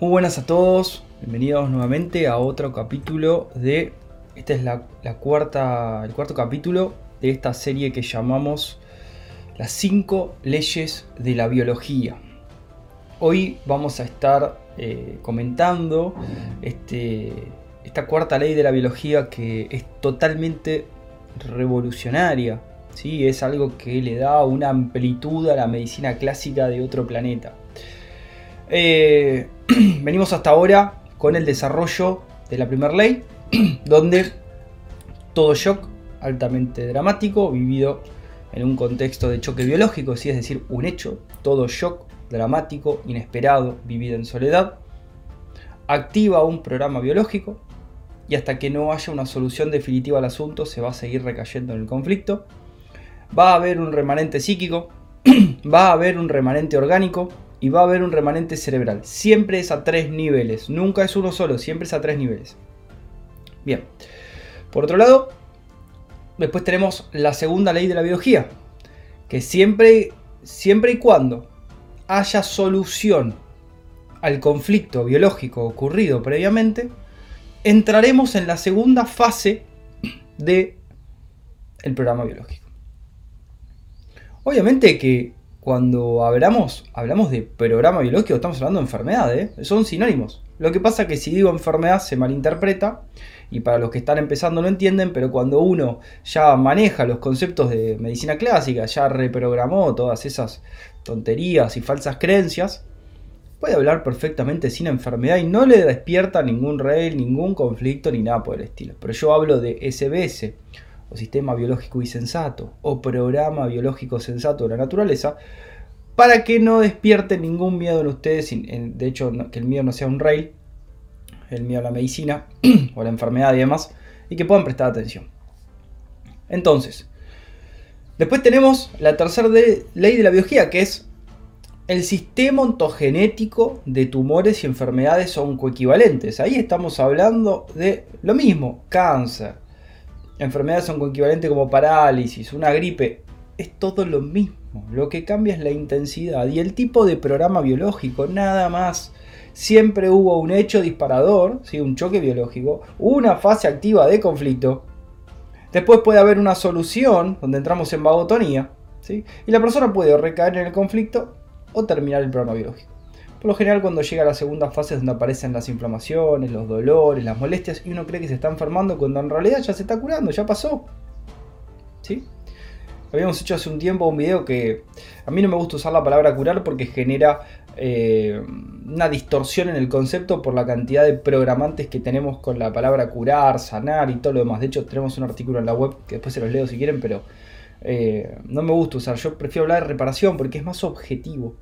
Muy buenas a todos, bienvenidos nuevamente a otro capítulo de. Este es la, cuarta, el cuarto capítulo de esta serie que llamamos Las 5 leyes de la biología. Hoy vamos a estar eh, comentando este, esta cuarta ley de la biología que es totalmente revolucionaria. ¿sí? Es algo que le da una amplitud a la medicina clásica de otro planeta. Eh, venimos hasta ahora con el desarrollo de la primera ley, donde todo shock altamente dramático, vivido en un contexto de choque biológico, es decir, un hecho, todo shock dramático, inesperado, vivido en soledad, activa un programa biológico y hasta que no haya una solución definitiva al asunto se va a seguir recayendo en el conflicto. Va a haber un remanente psíquico, va a haber un remanente orgánico, y va a haber un remanente cerebral. Siempre es a tres niveles, nunca es uno solo, siempre es a tres niveles. Bien, por otro lado, después tenemos la segunda ley de la biología, que siempre, siempre y cuando haya solución al conflicto biológico ocurrido previamente, entraremos en la segunda fase de el programa biológico. Obviamente que cuando hablamos, hablamos de programa biológico, estamos hablando de enfermedades, ¿eh? son sinónimos. Lo que pasa es que si digo enfermedad se malinterpreta y para los que están empezando no entienden, pero cuando uno ya maneja los conceptos de medicina clásica, ya reprogramó todas esas tonterías y falsas creencias, puede hablar perfectamente sin enfermedad y no le despierta ningún rey, ningún conflicto ni nada por el estilo. Pero yo hablo de SBS sistema biológico y sensato, o programa biológico sensato de la naturaleza, para que no despierten ningún miedo en ustedes, de hecho que el miedo no sea un rail, el miedo a la medicina o a la enfermedad y demás, y que puedan prestar atención. Entonces, después tenemos la tercera ley de la biología, que es el sistema ontogenético de tumores y enfermedades son coequivalentes. Ahí estamos hablando de lo mismo, cáncer, enfermedades son equivalentes como parálisis, una gripe, es todo lo mismo. Lo que cambia es la intensidad y el tipo de programa biológico, nada más. Siempre hubo un hecho disparador, ¿sí? un choque biológico, una fase activa de conflicto. Después puede haber una solución donde entramos en vagotonía. ¿sí? Y la persona puede recaer en el conflicto o terminar el programa biológico. Por lo general cuando llega a la segunda fase es donde aparecen las inflamaciones, los dolores, las molestias y uno cree que se está enfermando cuando en realidad ya se está curando, ya pasó. ¿Sí? Habíamos hecho hace un tiempo un video que a mí no me gusta usar la palabra curar porque genera eh, una distorsión en el concepto por la cantidad de programantes que tenemos con la palabra curar, sanar y todo lo demás. De hecho tenemos un artículo en la web que después se los leo si quieren, pero eh, no me gusta usar, yo prefiero hablar de reparación porque es más objetivo.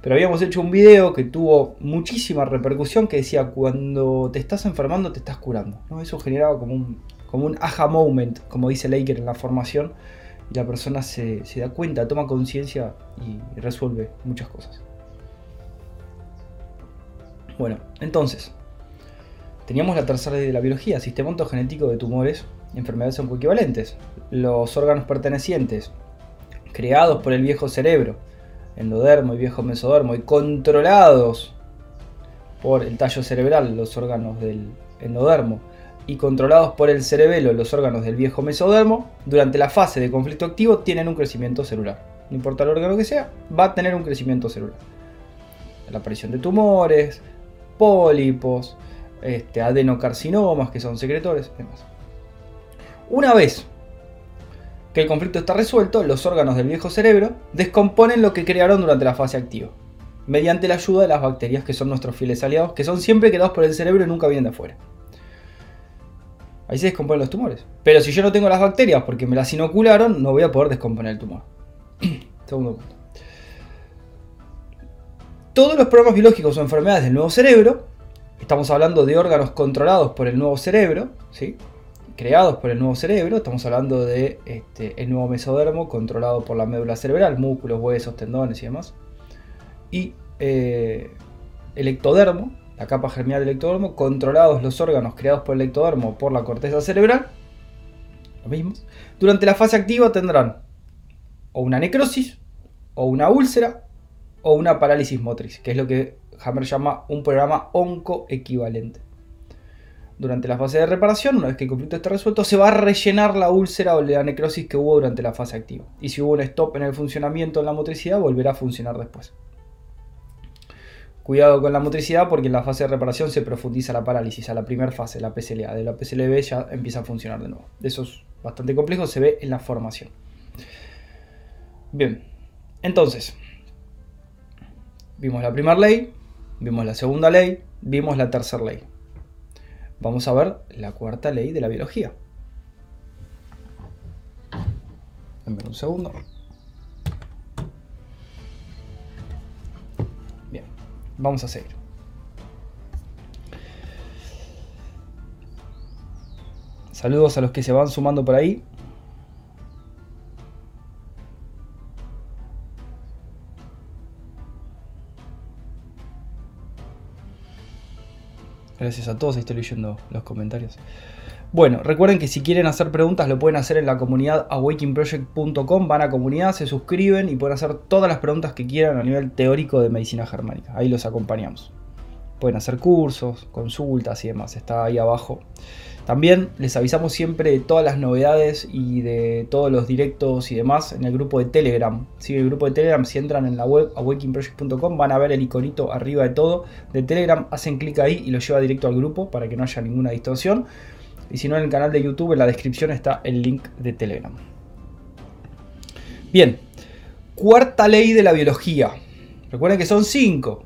Pero habíamos hecho un video que tuvo muchísima repercusión que decía cuando te estás enfermando te estás curando. ¿no? Eso generaba como un, como un aha moment, como dice Laker en la formación, y la persona se, se da cuenta, toma conciencia y resuelve muchas cosas. Bueno, entonces, teníamos la tercera ley de la biología, sistema ontogenético de tumores enfermedades son equivalentes. Los órganos pertenecientes, creados por el viejo cerebro, endodermo y viejo mesodermo, y controlados por el tallo cerebral, los órganos del endodermo, y controlados por el cerebelo, los órganos del viejo mesodermo, durante la fase de conflicto activo tienen un crecimiento celular. No importa el órgano que sea, va a tener un crecimiento celular. La aparición de tumores, pólipos, este, adenocarcinomas, que son secretores, demás. Una vez que el conflicto está resuelto, los órganos del viejo cerebro descomponen lo que crearon durante la fase activa, mediante la ayuda de las bacterias que son nuestros fieles aliados, que son siempre creados por el cerebro y nunca vienen de afuera. Ahí se descomponen los tumores. Pero si yo no tengo las bacterias porque me las inocularon, no voy a poder descomponer el tumor. Segundo punto. Todos los problemas biológicos o enfermedades del nuevo cerebro, estamos hablando de órganos controlados por el nuevo cerebro, ¿sí? Creados por el nuevo cerebro, estamos hablando de este, nuevo mesodermo controlado por la médula cerebral, músculos, huesos, tendones y demás. Y eh, el ectodermo, la capa germinal del ectodermo, controlados los órganos creados por el ectodermo por la corteza cerebral, lo mismo. Durante la fase activa tendrán o una necrosis, o una úlcera, o una parálisis motriz, que es lo que Hammer llama un programa oncoequivalente. Durante la fase de reparación, una vez que el conflicto esté resuelto, se va a rellenar la úlcera o la necrosis que hubo durante la fase activa. Y si hubo un stop en el funcionamiento en la motricidad, volverá a funcionar después. Cuidado con la motricidad porque en la fase de reparación se profundiza la parálisis a la primera fase, la PCLA. De la PCLB ya empieza a funcionar de nuevo. Eso es bastante complejo, se ve en la formación. Bien, entonces, vimos la primera ley, vimos la segunda ley, vimos la tercera ley. Vamos a ver la cuarta ley de la biología. Denme un segundo. Bien, vamos a seguir. Saludos a los que se van sumando por ahí. Gracias a todos, estoy leyendo los comentarios. Bueno, recuerden que si quieren hacer preguntas lo pueden hacer en la comunidad awakingproject.com, van a comunidad, se suscriben y pueden hacer todas las preguntas que quieran a nivel teórico de medicina germánica. Ahí los acompañamos. Pueden hacer cursos, consultas y demás, está ahí abajo también les avisamos siempre de todas las novedades y de todos los directos y demás en el grupo de Telegram. Si el grupo de Telegram, si entran en la web awakingproject.com van a ver el iconito arriba de todo de Telegram, hacen clic ahí y lo lleva directo al grupo para que no haya ninguna distorsión. Y si no, en el canal de YouTube, en la descripción está el link de Telegram. Bien, cuarta ley de la biología. Recuerden que son cinco.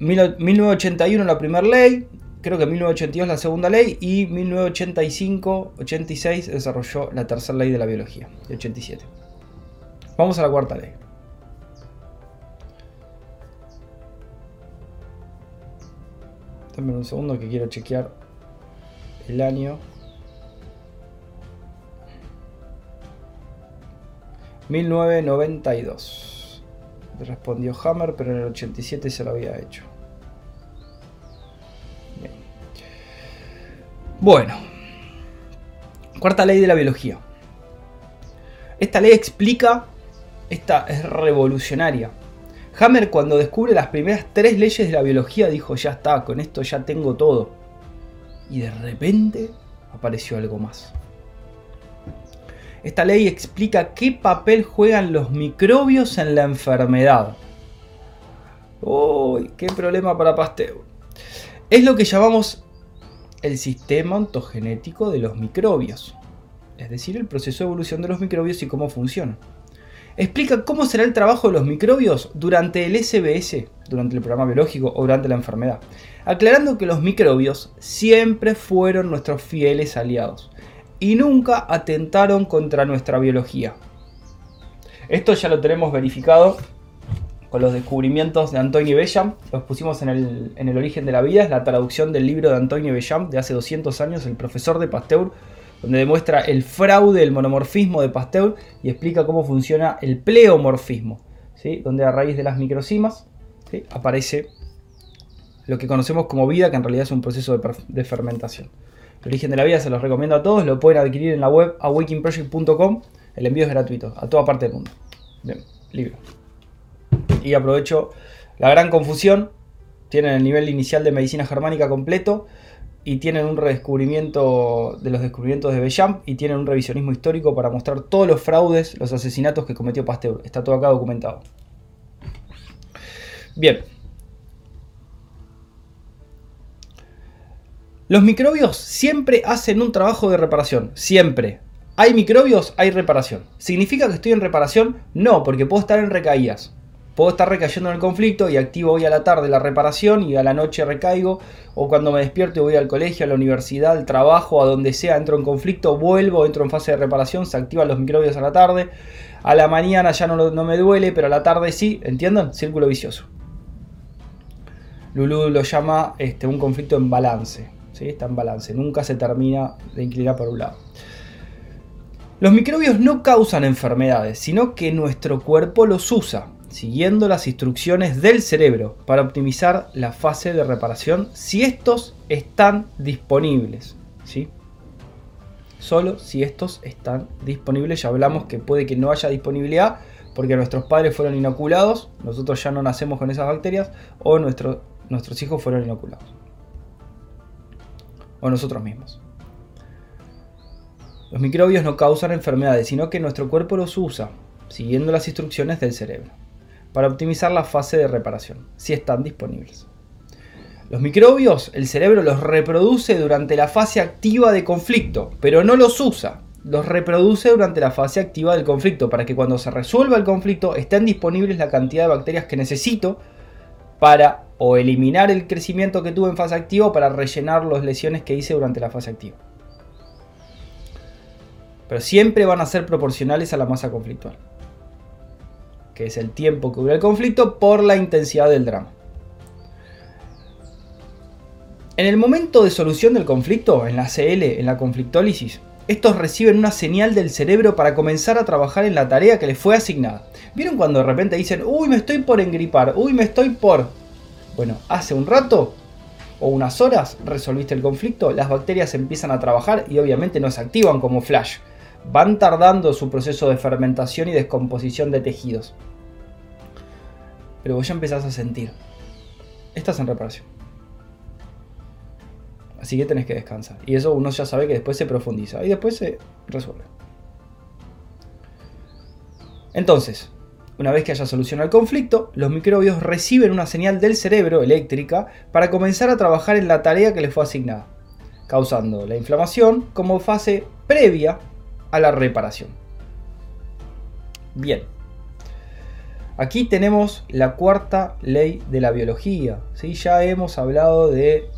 1981 la primera ley, creo que 1982 la segunda ley y 1985-86 desarrolló la tercera ley de la biología, de 87. Vamos a la cuarta ley. Dame un segundo que quiero chequear el año. 1992. Respondió Hammer, pero en el 87 se lo había hecho. Bueno, cuarta ley de la biología. Esta ley explica, esta es revolucionaria. Hammer cuando descubre las primeras tres leyes de la biología dijo, ya está, con esto ya tengo todo. Y de repente apareció algo más. Esta ley explica qué papel juegan los microbios en la enfermedad. Uy, qué problema para Pasteur. Es lo que llamamos el sistema ontogenético de los microbios, es decir, el proceso de evolución de los microbios y cómo funciona. Explica cómo será el trabajo de los microbios durante el SBS, durante el programa biológico o durante la enfermedad, aclarando que los microbios siempre fueron nuestros fieles aliados y nunca atentaron contra nuestra biología. Esto ya lo tenemos verificado con los descubrimientos de Antonio Bellam. Los pusimos en el, origen de la vida, es la traducción del libro de Antonio Bellam de hace 200 años, el profesor de Pasteur, donde demuestra el fraude, el monomorfismo de Pasteur y explica cómo funciona el pleomorfismo, ¿sí? donde a raíz de las microcimas aparece lo que conocemos como vida, que en realidad es un proceso de, de fermentación. El origen de la vida se los recomiendo a todos, lo pueden adquirir en la web awakingproject.com, el envío es gratuito a toda parte del mundo. Bien, libro y aprovecho la gran confusión. Tienen el nivel inicial de medicina germánica completo y tienen un redescubrimiento de los descubrimientos de Bellam y tienen un revisionismo histórico para mostrar todos los fraudes, los asesinatos que cometió Pasteur. Está todo acá documentado. Bien. Los microbios siempre hacen un trabajo de reparación, siempre. ¿Hay microbios? Hay reparación. ¿Significa que estoy en reparación? No, porque puedo estar en recaídas. Puedo estar recayendo en el conflicto y activo hoy a la tarde la reparación y a la noche recaigo. O cuando me despierto voy al colegio, a la universidad, al trabajo, a donde sea, entro en conflicto, vuelvo, entro en fase de reparación, se activan los microbios a la tarde. A la mañana ya no, me duele, pero a la tarde sí. ¿Entienden? Círculo vicioso. Lulu lo llama este, un conflicto en balance. ¿sí? Está en balance. Nunca se termina de inclinar por un lado. Los microbios no causan enfermedades, sino que nuestro cuerpo los usa siguiendo las instrucciones del cerebro para optimizar la fase de reparación si estos están disponibles. ¿sí? Solo si estos están disponibles. Ya hablamos que puede que no haya disponibilidad porque nuestros padres fueron inoculados, nosotros ya no nacemos con esas bacterias, o nuestros hijos fueron inoculados. O nosotros mismos. Los microbios no causan enfermedades, sino que nuestro cuerpo los usa, siguiendo las instrucciones del cerebro, para optimizar la fase de reparación, si están disponibles. Los microbios, el cerebro los reproduce durante la fase activa de conflicto, pero no los usa. Los reproduce durante la fase activa del conflicto, para que cuando se resuelva el conflicto estén disponibles la cantidad de bacterias que necesito para o eliminar el crecimiento que tuve en fase activa o para rellenar las lesiones que hice durante la fase activa pero siempre van a ser proporcionales a la masa conflictual, que es el tiempo que dura el conflicto por la intensidad del drama. En el momento de solución del conflicto, en la CL, en la conflictólisis, estos reciben una señal del cerebro para comenzar a trabajar en la tarea que les fue asignada. ¿Vieron cuando de repente dicen, uy, me estoy por engripar, uy, me estoy por... Bueno, hace un rato o unas horas resolviste el conflicto, las bacterias empiezan a trabajar y obviamente no se activan como flash van tardando su proceso de fermentación y descomposición de tejidos. Pero vos ya empezás a sentir. Estás en reparación. Así que tenés que descansar. Y eso uno ya sabe que después se profundiza y después se resuelve. Entonces, una vez que haya solucionado el conflicto, los microbios reciben una señal del cerebro eléctrica para comenzar a trabajar en la tarea que les fue asignada, causando la inflamación como fase previa a la reparación. Bien. Aquí tenemos la cuarta ley de la biología. ¿sí? Ya hemos hablado de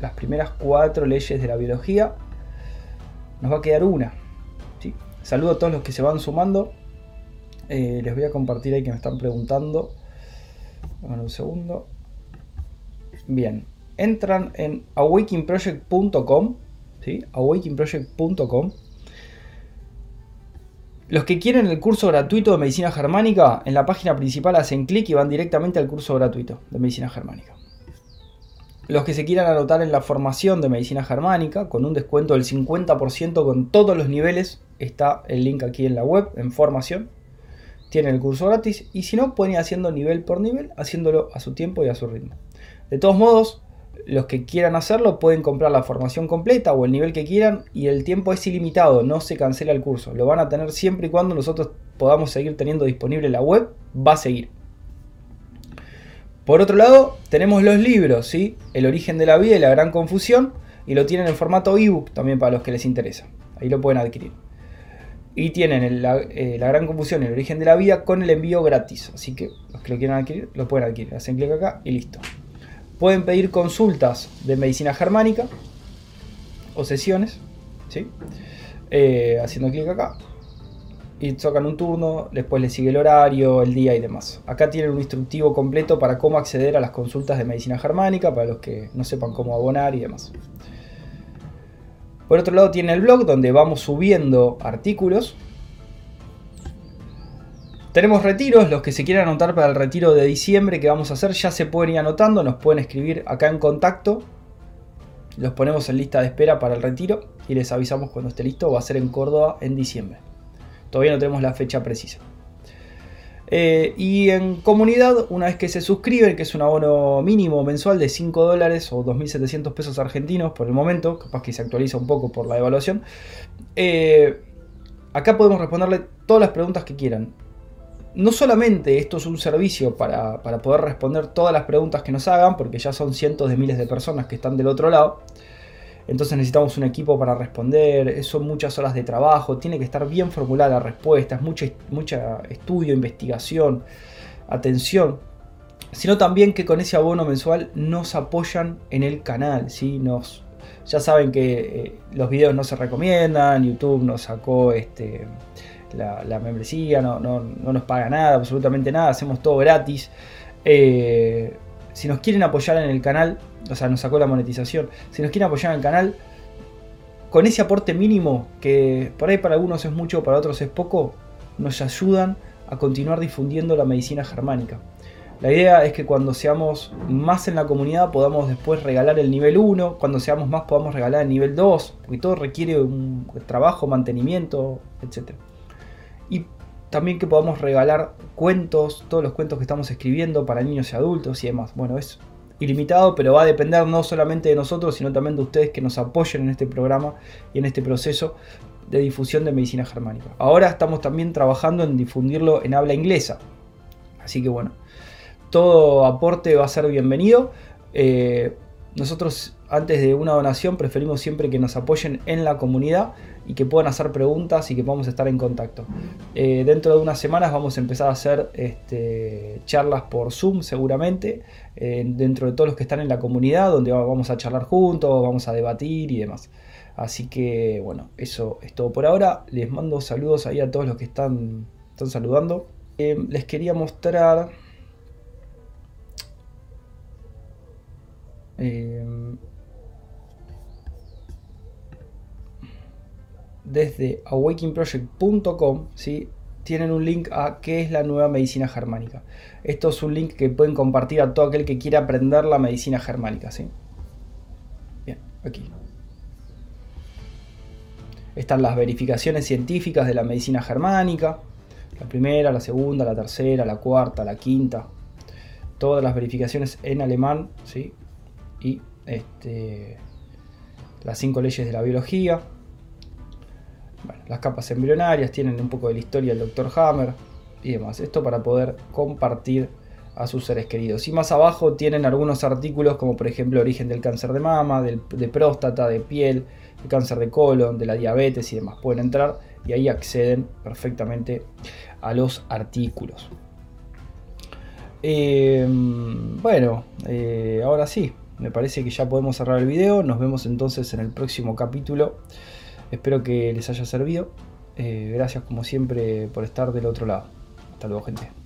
las primeras cuatro leyes de la biología. Nos va a quedar una. ¿sí? Saludo a todos los que se van sumando. Eh, les voy a compartir ahí que me están preguntando. Bueno, un segundo. Bien. Entran en awakeningproject.com. ¿sí? awakeningproject.com los que quieren el curso gratuito de medicina germánica, en la página principal hacen clic y van directamente al curso gratuito de medicina germánica. Los que se quieran anotar en la formación de medicina germánica, con un descuento del 50% con todos los niveles, está el link aquí en la web, en formación. Tienen el curso gratis y si no, pueden ir haciendo nivel por nivel, haciéndolo a su tiempo y a su ritmo. De todos modos, los que quieran hacerlo pueden comprar la formación completa o el nivel que quieran y el tiempo es ilimitado, no se cancela el curso. Lo van a tener siempre y cuando nosotros podamos seguir teniendo disponible la web, va a seguir. Por otro lado, tenemos los libros, ¿sí? El origen de la vida y la gran confusión, y lo tienen en formato ebook también para los que les interesa. Ahí lo pueden adquirir. Y tienen la, eh, la, gran confusión el origen de la vida con el envío gratis. Así que los que lo quieran adquirir, lo pueden adquirir. Hacen clic acá y listo. Pueden pedir consultas de medicina germánica o sesiones. Eh, haciendo clic acá. Y tocan un turno, después les sigue el horario, el día y demás. Acá tienen un instructivo completo para cómo acceder a las consultas de medicina germánica, para los que no sepan cómo abonar y demás. Por otro lado tiene el blog donde vamos subiendo artículos tenemos retiros, los que se quieran anotar para el retiro de diciembre que vamos a hacer ya se pueden ir anotando, nos pueden escribir acá en contacto. Los ponemos en lista de espera para el retiro y les avisamos cuando esté listo. Va a ser en Córdoba en diciembre. Todavía no tenemos la fecha precisa. Eh, y en comunidad, una vez que se suscriben, que es un abono mínimo mensual de 5 dólares o 2.700 pesos argentinos por el momento, capaz que se actualiza un poco por la evaluación, eh, acá podemos responderle todas las preguntas que quieran no solamente esto es un servicio para, poder responder todas las preguntas que nos hagan, porque ya son cientos de miles de personas que están del otro lado, entonces necesitamos un equipo para responder, son muchas horas de trabajo, tiene que estar bien formulada la respuesta, es mucho, estudio, investigación, atención, sino también que con ese abono mensual nos apoyan en el canal, ¿sí? nos, ya saben que eh, los videos no se recomiendan, YouTube nos sacó este la, membresía, no, nos paga nada, absolutamente nada, hacemos todo gratis. Eh, si nos quieren apoyar en el canal, o sea, nos sacó la monetización, si nos quieren apoyar en el canal, con ese aporte mínimo, que por ahí para algunos es mucho, para otros es poco, nos ayudan a continuar difundiendo la medicina germánica. La idea es que cuando seamos más en la comunidad podamos después regalar el nivel 1, cuando seamos más podamos regalar el nivel 2, porque todo requiere un trabajo, mantenimiento, etc. Y también que podamos regalar cuentos, todos los cuentos que estamos escribiendo para niños y adultos y demás. Bueno, es ilimitado, pero va a depender no solamente de nosotros, sino también de ustedes que nos apoyen en este programa y en este proceso de difusión de medicina germánica. Ahora estamos también trabajando en difundirlo en habla inglesa. Así que bueno, todo aporte va a ser bienvenido. Eh, nosotros antes de una donación preferimos siempre que nos apoyen en la comunidad y que puedan hacer preguntas y que podamos estar en contacto. Eh, dentro de unas semanas vamos a empezar a hacer este, charlas por Zoom seguramente, eh, dentro de todos los que están en la comunidad, donde vamos a charlar juntos, vamos a debatir y demás. Así que bueno, eso es todo por ahora. Les mando saludos ahí a todos los que están, están saludando. Eh, les quería mostrar... desde awakeningproject.com ¿sí? tienen un link a qué es la nueva medicina germánica. Esto es un link que pueden compartir a todo aquel que quiera aprender la medicina germánica. ¿sí? Bien, aquí. Están las verificaciones científicas de la medicina germánica. La primera, la segunda, la tercera, la cuarta, la quinta. Todas las verificaciones en alemán. ¿sí? Y este, las cinco leyes de la biología las capas embrionarias, tienen un poco de la historia del Dr. Hammer y demás. Esto para poder compartir a sus seres queridos. Y más abajo tienen algunos artículos como por ejemplo origen del cáncer de mama, de próstata, de piel, el cáncer de colon, de la diabetes y demás. Pueden entrar y ahí acceden perfectamente a los artículos. Em, bueno, eh, ahora sí, me parece que ya podemos cerrar el video. Nos vemos entonces en el próximo capítulo. Espero que les haya servido. Eh, gracias como siempre por estar del otro lado. Hasta luego gente.